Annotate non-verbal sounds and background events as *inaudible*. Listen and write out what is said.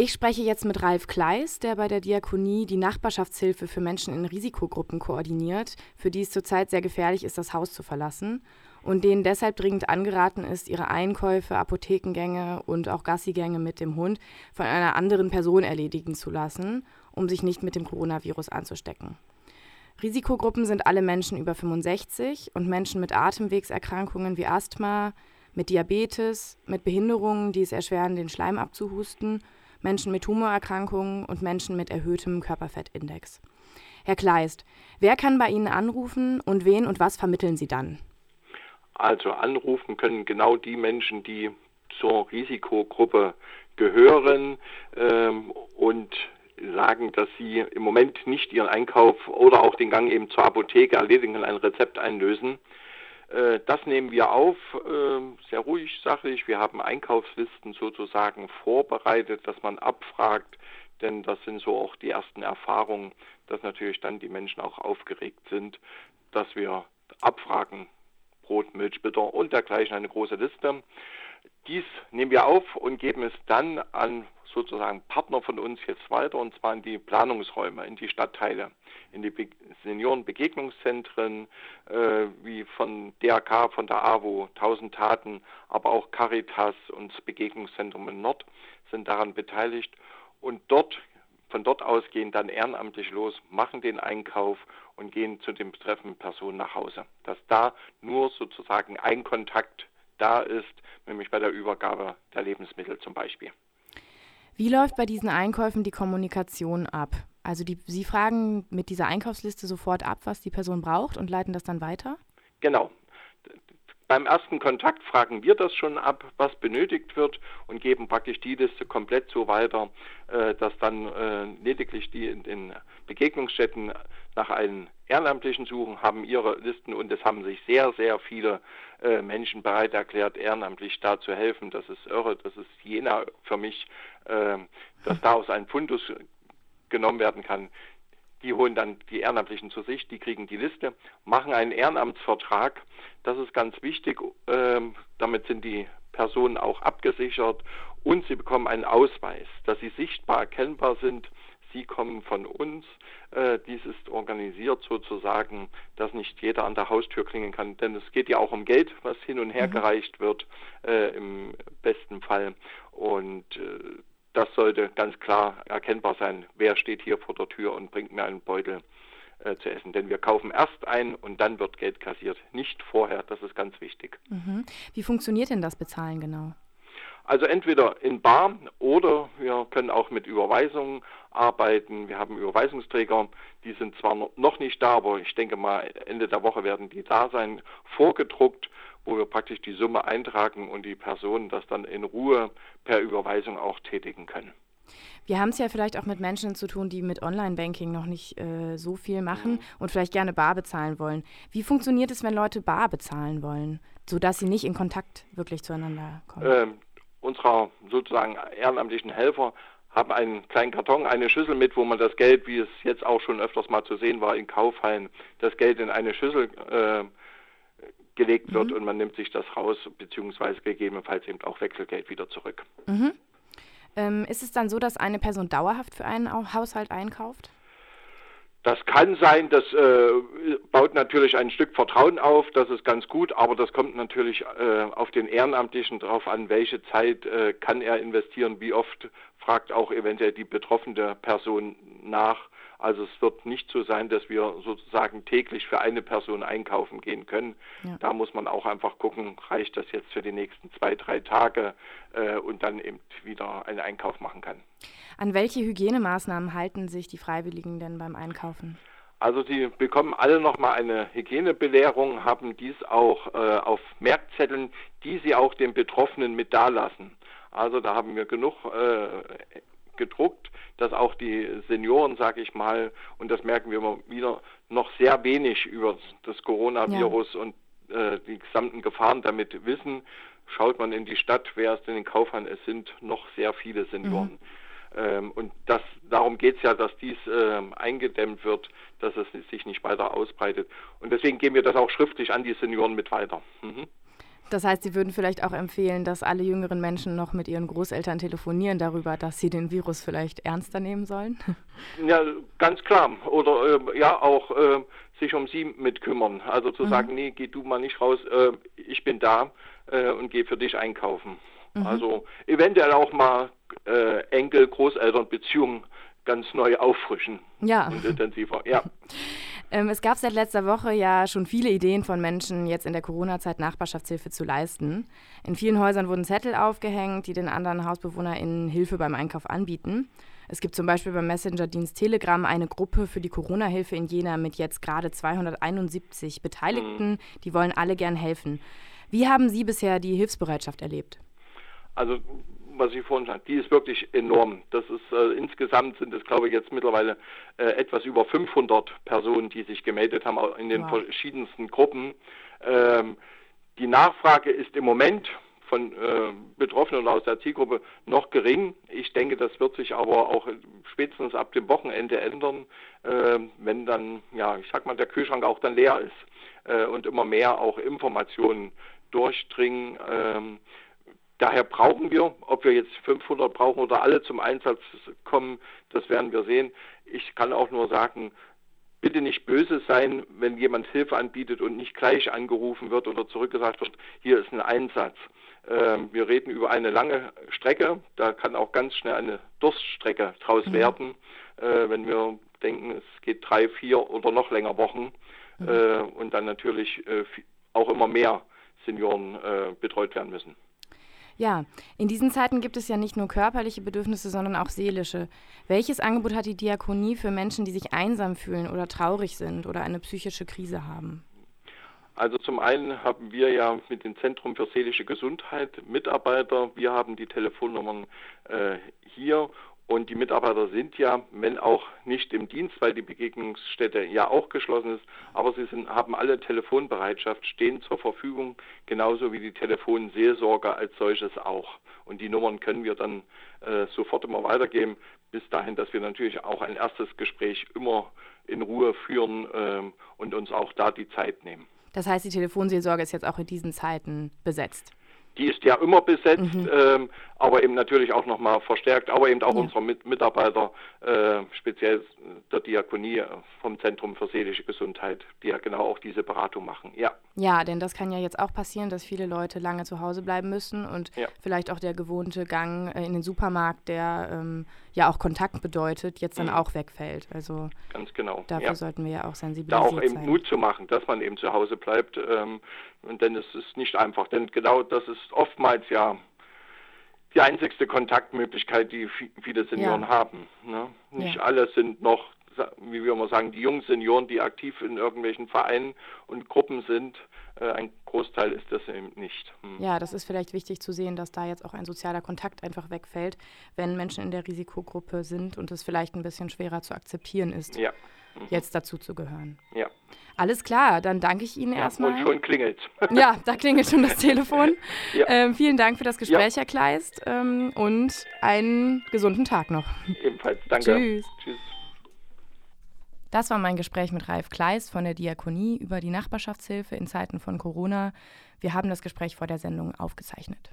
Ich spreche jetzt mit Ralf Kleis, der bei der Diakonie die Nachbarschaftshilfe für Menschen in Risikogruppen koordiniert, für die es zurzeit sehr gefährlich ist, das Haus zu verlassen und denen deshalb dringend angeraten ist, ihre Einkäufe, Apothekengänge und auch Gassigänge mit dem Hund von einer anderen Person erledigen zu lassen, um sich nicht mit dem Coronavirus anzustecken. Risikogruppen sind alle Menschen über 65 und Menschen mit Atemwegserkrankungen wie Asthma, mit Diabetes, mit Behinderungen, die es erschweren, den Schleim abzuhusten Menschen mit Tumorerkrankungen und Menschen mit erhöhtem Körperfettindex. Herr Kleist, wer kann bei Ihnen anrufen und wen und was vermitteln Sie dann? Also anrufen können genau die Menschen, die zur Risikogruppe gehören ähm, und sagen, dass sie im Moment nicht ihren Einkauf oder auch den Gang eben zur Apotheke erledigen und ein Rezept einlösen. Äh, das nehmen wir auf, ähm, sehr ruhig, sachlich. Wir haben Einkaufslisten sozusagen vorbereitet, dass man abfragt, denn das sind so auch die ersten Erfahrungen, dass natürlich dann die Menschen auch aufgeregt sind, dass wir abfragen, Brot, Milch, Bitter und dergleichen eine große Liste. Dies nehmen wir auf und geben es dann an sozusagen Partner von uns jetzt weiter, und zwar in die Planungsräume, in die Stadtteile, in die Be Seniorenbegegnungszentren, äh, wie von DRK, von der AWO, 1000 Taten, aber auch Caritas und das Begegnungszentrum in Nord sind daran beteiligt. Und dort, von dort aus gehen dann ehrenamtlich los, machen den Einkauf und gehen zu den betreffenden Personen nach Hause. Dass da nur sozusagen ein Kontakt da ist, nämlich bei der Übergabe der Lebensmittel zum Beispiel. Wie läuft bei diesen Einkäufen die Kommunikation ab? Also die, Sie fragen mit dieser Einkaufsliste sofort ab, was die Person braucht und leiten das dann weiter? Genau. Beim ersten Kontakt fragen wir das schon ab, was benötigt wird und geben praktisch die Liste komplett so weiter, äh, dass dann äh, lediglich die in den Begegnungsstätten nach einem Ehrenamtlichen suchen, haben ihre Listen und es haben sich sehr, sehr viele äh, Menschen bereit erklärt, ehrenamtlich da zu helfen. Das ist irre, das ist jener für mich, dass daraus ein Fundus genommen werden kann. Die holen dann die Ehrenamtlichen zu sich, die kriegen die Liste, machen einen Ehrenamtsvertrag. Das ist ganz wichtig. Ähm, damit sind die Personen auch abgesichert und sie bekommen einen Ausweis, dass sie sichtbar erkennbar sind. Sie kommen von uns. Äh, dies ist organisiert sozusagen, dass nicht jeder an der Haustür klingen kann, denn es geht ja auch um Geld, was hin und her mhm. gereicht wird äh, im besten Fall. Und äh, das sollte ganz klar erkennbar sein, wer steht hier vor der Tür und bringt mir einen Beutel äh, zu essen. Denn wir kaufen erst ein und dann wird Geld kassiert, nicht vorher. Das ist ganz wichtig. Mhm. Wie funktioniert denn das Bezahlen genau? Also entweder in Bar oder wir können auch mit Überweisungen arbeiten. Wir haben Überweisungsträger, die sind zwar noch nicht da, aber ich denke mal Ende der Woche werden die da sein, vorgedruckt wo wir praktisch die Summe eintragen und die Personen das dann in Ruhe per Überweisung auch tätigen können. Wir haben es ja vielleicht auch mit Menschen zu tun, die mit Online-Banking noch nicht äh, so viel machen mhm. und vielleicht gerne bar bezahlen wollen. Wie funktioniert es, wenn Leute bar bezahlen wollen, sodass sie nicht in Kontakt wirklich zueinander kommen? Ähm, unserer sozusagen ehrenamtlichen Helfer haben einen kleinen Karton, eine Schüssel mit, wo man das Geld, wie es jetzt auch schon öfters mal zu sehen war in Kaufhallen, das Geld in eine Schüssel äh, gelegt wird mhm. und man nimmt sich das raus, beziehungsweise gegebenenfalls eben auch Wechselgeld wieder zurück. Mhm. Ähm, ist es dann so, dass eine Person dauerhaft für einen Haushalt einkauft? Das kann sein, das äh, baut natürlich ein Stück Vertrauen auf, das ist ganz gut, aber das kommt natürlich äh, auf den Ehrenamtlichen drauf an, welche Zeit äh, kann er investieren, wie oft fragt auch eventuell die betroffene Person nach. Also es wird nicht so sein, dass wir sozusagen täglich für eine Person einkaufen gehen können. Ja. Da muss man auch einfach gucken, reicht das jetzt für die nächsten zwei, drei Tage äh, und dann eben wieder einen Einkauf machen kann. An welche Hygienemaßnahmen halten sich die Freiwilligen denn beim Einkaufen? Also sie bekommen alle nochmal eine Hygienebelehrung, haben dies auch äh, auf Merkzetteln, die sie auch den Betroffenen mit dalassen. Also da haben wir genug äh, gedruckt, dass auch die Senioren, sage ich mal, und das merken wir immer wieder, noch sehr wenig über das Coronavirus ja. und äh, die gesamten Gefahren damit wissen. Schaut man in die Stadt, wer es in den Kaufhallen, es sind noch sehr viele Senioren. Mhm. Ähm, und das, darum geht es ja, dass dies äh, eingedämmt wird, dass es sich nicht weiter ausbreitet. Und deswegen geben wir das auch schriftlich an die Senioren mit weiter. Mhm. Das heißt, Sie würden vielleicht auch empfehlen, dass alle jüngeren Menschen noch mit ihren Großeltern telefonieren darüber, dass sie den Virus vielleicht ernster nehmen sollen? Ja, ganz klar. Oder äh, ja, auch äh, sich um sie mitkümmern. Also zu mhm. sagen, nee, geh du mal nicht raus, äh, ich bin da äh, und gehe für dich einkaufen. Mhm. Also eventuell auch mal äh, Enkel-Großeltern-Beziehungen ganz neu auffrischen. Ja. Und intensiver, ja. *laughs* Ähm, es gab seit letzter Woche ja schon viele Ideen von Menschen, jetzt in der Corona-Zeit Nachbarschaftshilfe zu leisten. In vielen Häusern wurden Zettel aufgehängt, die den anderen HausbewohnerInnen Hilfe beim Einkauf anbieten. Es gibt zum Beispiel beim Messenger-Dienst Telegram eine Gruppe für die Corona-Hilfe in Jena mit jetzt gerade 271 Beteiligten. Mhm. Die wollen alle gern helfen. Wie haben Sie bisher die Hilfsbereitschaft erlebt? Also was ich vorhin sagte, die ist wirklich enorm. Das ist äh, insgesamt sind es, glaube ich, jetzt mittlerweile äh, etwas über 500 Personen, die sich gemeldet haben in den wow. verschiedensten Gruppen. Ähm, die Nachfrage ist im Moment von äh, Betroffenen aus der Zielgruppe noch gering. Ich denke, das wird sich aber auch spätestens ab dem Wochenende ändern, äh, wenn dann, ja, ich sag mal, der Kühlschrank auch dann leer ist äh, und immer mehr auch Informationen durchdringen. Ähm, daher brauchen wir, ob wir jetzt 500 brauchen oder alle zum Einsatz kommen, das werden wir sehen. Ich kann auch nur sagen, bitte nicht böse sein, wenn jemand Hilfe anbietet und nicht gleich angerufen wird oder zurückgesagt wird, hier ist ein Einsatz. Ähm, wir reden über eine lange Strecke, da kann auch ganz schnell eine Durststrecke draus mhm. werden, äh, wenn wir denken, es geht drei, vier oder noch länger Wochen mhm. äh, und dann natürlich äh, auch immer mehr Senioren betreut werden müssen. Ja, in diesen Zeiten gibt es ja nicht nur körperliche Bedürfnisse, sondern auch seelische. Welches Angebot hat die Diakonie für Menschen, die sich einsam fühlen oder traurig sind oder eine psychische Krise haben? Also zum einen haben wir ja mit dem Zentrum für seelische Gesundheit Mitarbeiter. Wir haben die Telefonnummern äh, hier und die Mitarbeiter sind ja, wenn auch nicht im Dienst, weil die Begegnungsstätte ja auch geschlossen ist, aber sie sind, haben alle Telefonbereitschaft, stehen zur Verfügung, genauso wie die Telefonseelsorge als solches auch. Und die Nummern können wir dann äh, sofort immer weitergeben, bis dahin, dass wir natürlich auch ein erstes Gespräch immer in Ruhe führen äh, und uns auch da die Zeit nehmen. Das heißt, die Telefonseelsorge ist jetzt auch in diesen Zeiten besetzt. Die ist ja immer besetzt, mhm. ähm, aber eben natürlich auch nochmal verstärkt, aber eben auch ja. unsere Mit Mitarbeiter, äh, speziell der Diakonie vom Zentrum für seelische Gesundheit, die ja genau auch diese Beratung machen. Ja. Ja, denn das kann ja jetzt auch passieren, dass viele Leute lange zu Hause bleiben müssen und ja. vielleicht auch der gewohnte Gang äh, in den Supermarkt, der ähm, ja auch Kontakt bedeutet, jetzt dann mhm. auch wegfällt. Also ganz genau. Dafür ja. sollten wir ja auch sensibilisiert sein. Da auch eben sein. Mut zu machen, dass man eben zu Hause bleibt. Ähm, denn es ist nicht einfach. Denn genau das ist oftmals ja die einzigste Kontaktmöglichkeit, die viele Senioren ja. haben. Ne? Nicht ja. alle sind noch, wie wir immer sagen, die jungen Senioren, die aktiv in irgendwelchen Vereinen und Gruppen sind. Äh, ein Großteil ist das eben nicht. Hm. Ja, das ist vielleicht wichtig zu sehen, dass da jetzt auch ein sozialer Kontakt einfach wegfällt, wenn Menschen in der Risikogruppe sind und es vielleicht ein bisschen schwerer zu akzeptieren ist, ja. mhm. jetzt dazu zu gehören. Ja. Alles klar, dann danke ich Ihnen ja, erstmal. Und schon klingelt. Ja, da klingelt schon das *laughs* Telefon. ja. ähm, vielen Dank für das Gespräch, ja. Herr Kleist, ähm, und einen gesunden Tag noch. Ebenfalls, danke. Tschüss. Tschüss. Das war mein Gespräch mit Ralf Kleist von der Diakonie über die Nachbarschaftshilfe in Zeiten von Corona. Wir haben das Gespräch vor der Sendung aufgezeichnet.